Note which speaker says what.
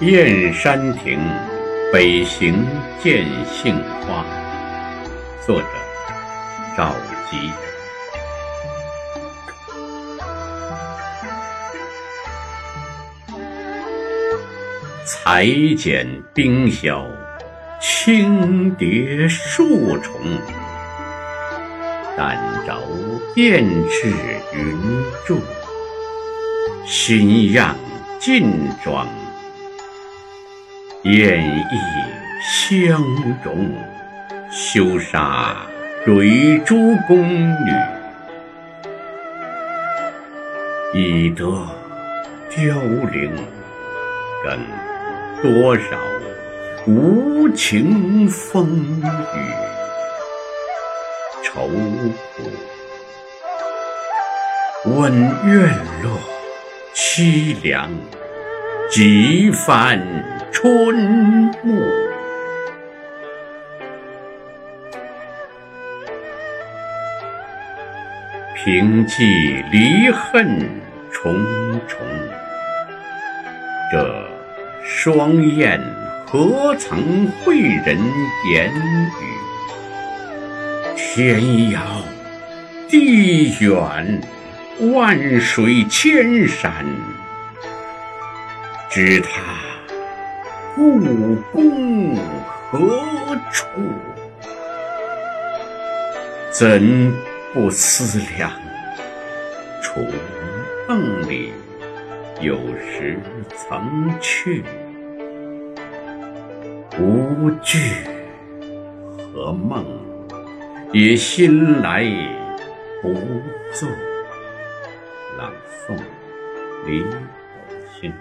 Speaker 1: 燕山亭，北行见杏花。作者：赵佶。裁剪冰消，轻叠数重。但着雁翅云住，新样尽装。燕翼相融，羞杀蕊珠宫女，已得凋零，更多少无情风雨，愁苦。问院落凄凉，几番春暮。凭寄离恨重重，这双燕何曾会人言语？天遥地远，万水千山，知他故宫何处？怎不思量？楚梦里有时曾去，无惧和梦，也心来不作。朗诵：李宝清。